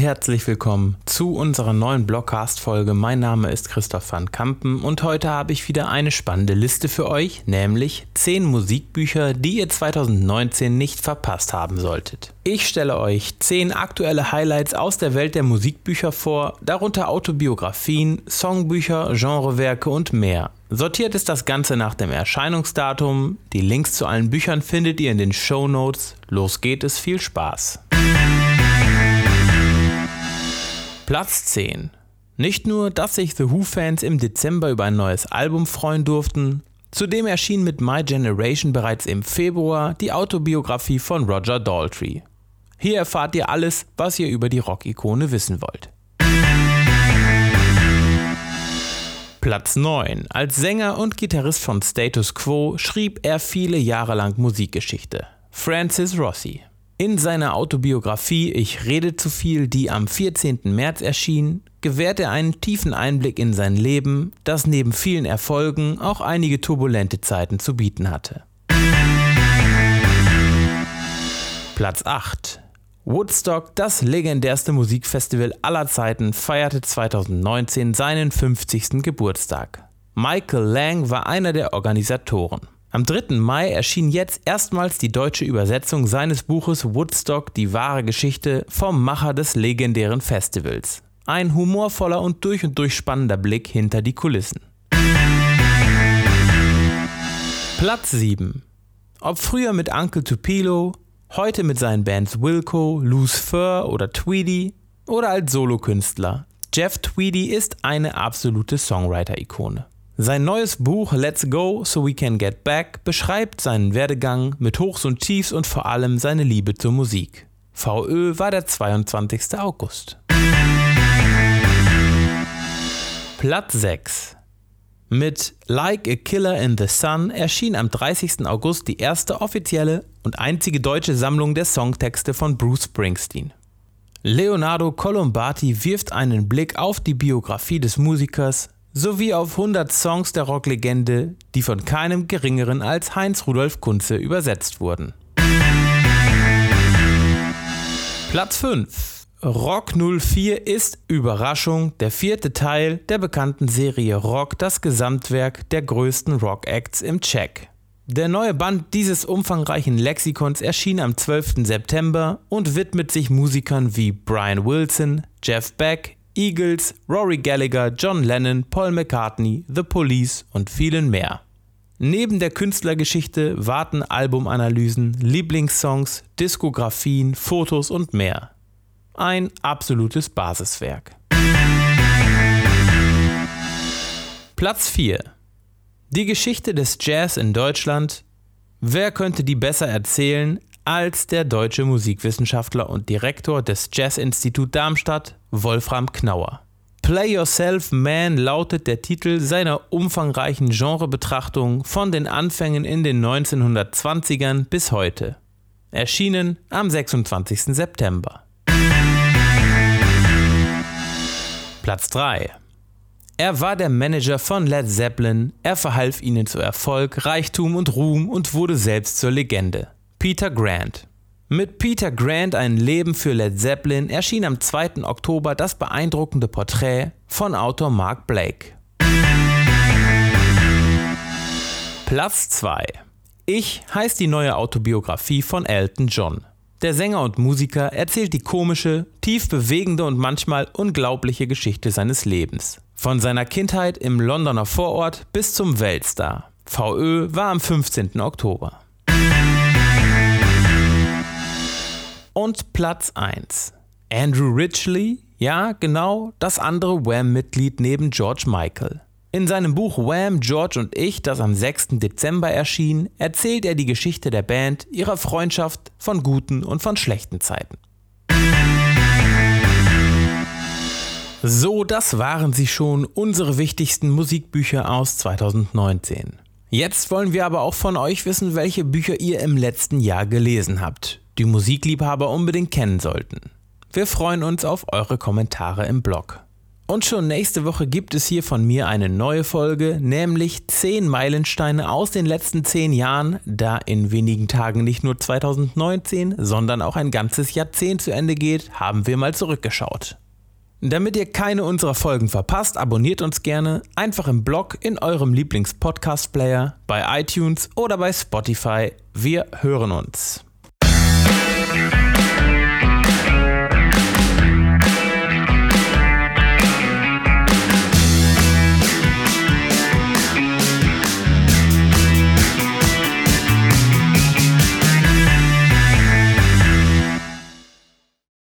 Herzlich willkommen zu unserer neuen Blogcast-Folge. Mein Name ist Christoph van Kampen und heute habe ich wieder eine spannende Liste für euch, nämlich 10 Musikbücher, die ihr 2019 nicht verpasst haben solltet. Ich stelle euch 10 aktuelle Highlights aus der Welt der Musikbücher vor, darunter Autobiografien, Songbücher, Genrewerke und mehr. Sortiert ist das Ganze nach dem Erscheinungsdatum. Die Links zu allen Büchern findet ihr in den Show Notes. Los geht es, viel Spaß! Platz 10. Nicht nur, dass sich The Who-Fans im Dezember über ein neues Album freuen durften, zudem erschien mit My Generation bereits im Februar die Autobiografie von Roger Daltrey. Hier erfahrt ihr alles, was ihr über die Rock-Ikone wissen wollt. Platz 9. Als Sänger und Gitarrist von Status Quo schrieb er viele Jahre lang Musikgeschichte. Francis Rossi. In seiner Autobiografie Ich rede zu viel, die am 14. März erschien, gewährt er einen tiefen Einblick in sein Leben, das neben vielen Erfolgen auch einige turbulente Zeiten zu bieten hatte. Platz 8 Woodstock, das legendärste Musikfestival aller Zeiten, feierte 2019 seinen 50. Geburtstag. Michael Lang war einer der Organisatoren. Am 3. Mai erschien jetzt erstmals die deutsche Übersetzung seines Buches Woodstock, die wahre Geschichte vom Macher des legendären Festivals. Ein humorvoller und durch und durch spannender Blick hinter die Kulissen. Platz 7. Ob früher mit Uncle Tupelo, heute mit seinen Bands Wilco, Loose Fur oder Tweedy oder als Solokünstler. Jeff Tweedy ist eine absolute Songwriter-Ikone. Sein neues Buch Let's Go So We Can Get Back beschreibt seinen Werdegang mit Hochs und Tiefs und vor allem seine Liebe zur Musik. VÖ war der 22. August. Platz 6 mit Like a Killer in the Sun erschien am 30. August die erste offizielle und einzige deutsche Sammlung der Songtexte von Bruce Springsteen. Leonardo Colombati wirft einen Blick auf die Biografie des Musikers sowie auf 100 Songs der Rocklegende, die von keinem geringeren als Heinz Rudolf Kunze übersetzt wurden. Platz 5 Rock 04 ist Überraschung der vierte Teil der bekannten Serie Rock, das Gesamtwerk der größten Rock-Acts im Check. Der neue Band dieses umfangreichen Lexikons erschien am 12. September und widmet sich Musikern wie Brian Wilson, Jeff Beck, Eagles, Rory Gallagher, John Lennon, Paul McCartney, The Police und vielen mehr. Neben der Künstlergeschichte warten Albumanalysen, Lieblingssongs, Diskografien, Fotos und mehr. Ein absolutes Basiswerk. Platz 4. Die Geschichte des Jazz in Deutschland. Wer könnte die besser erzählen als der deutsche Musikwissenschaftler und Direktor des Jazzinstitut Darmstadt, Wolfram Knauer. Play Yourself Man lautet der Titel seiner umfangreichen Genrebetrachtung von den Anfängen in den 1920ern bis heute. Erschienen am 26. September. Platz 3. Er war der Manager von Led Zeppelin, er verhalf ihnen zu Erfolg, Reichtum und Ruhm und wurde selbst zur Legende. Peter Grant. Mit Peter Grant ein Leben für Led Zeppelin erschien am 2. Oktober das beeindruckende Porträt von Autor Mark Blake. Platz 2. Ich heißt die neue Autobiografie von Elton John. Der Sänger und Musiker erzählt die komische, tief bewegende und manchmal unglaubliche Geschichte seines Lebens. Von seiner Kindheit im Londoner Vorort bis zum Weltstar. VÖ war am 15. Oktober. Und Platz 1. Andrew Ridgely, ja genau, das andere Wham-Mitglied neben George Michael. In seinem Buch Wham, George und ich, das am 6. Dezember erschien, erzählt er die Geschichte der Band, ihrer Freundschaft, von guten und von schlechten Zeiten. So, das waren sie schon, unsere wichtigsten Musikbücher aus 2019. Jetzt wollen wir aber auch von euch wissen, welche Bücher ihr im letzten Jahr gelesen habt die Musikliebhaber unbedingt kennen sollten. Wir freuen uns auf eure Kommentare im Blog. Und schon nächste Woche gibt es hier von mir eine neue Folge, nämlich 10 Meilensteine aus den letzten 10 Jahren, da in wenigen Tagen nicht nur 2019, sondern auch ein ganzes Jahrzehnt zu Ende geht, haben wir mal zurückgeschaut. Damit ihr keine unserer Folgen verpasst, abonniert uns gerne einfach im Blog in eurem Lieblings-Podcast-Player, bei iTunes oder bei Spotify. Wir hören uns.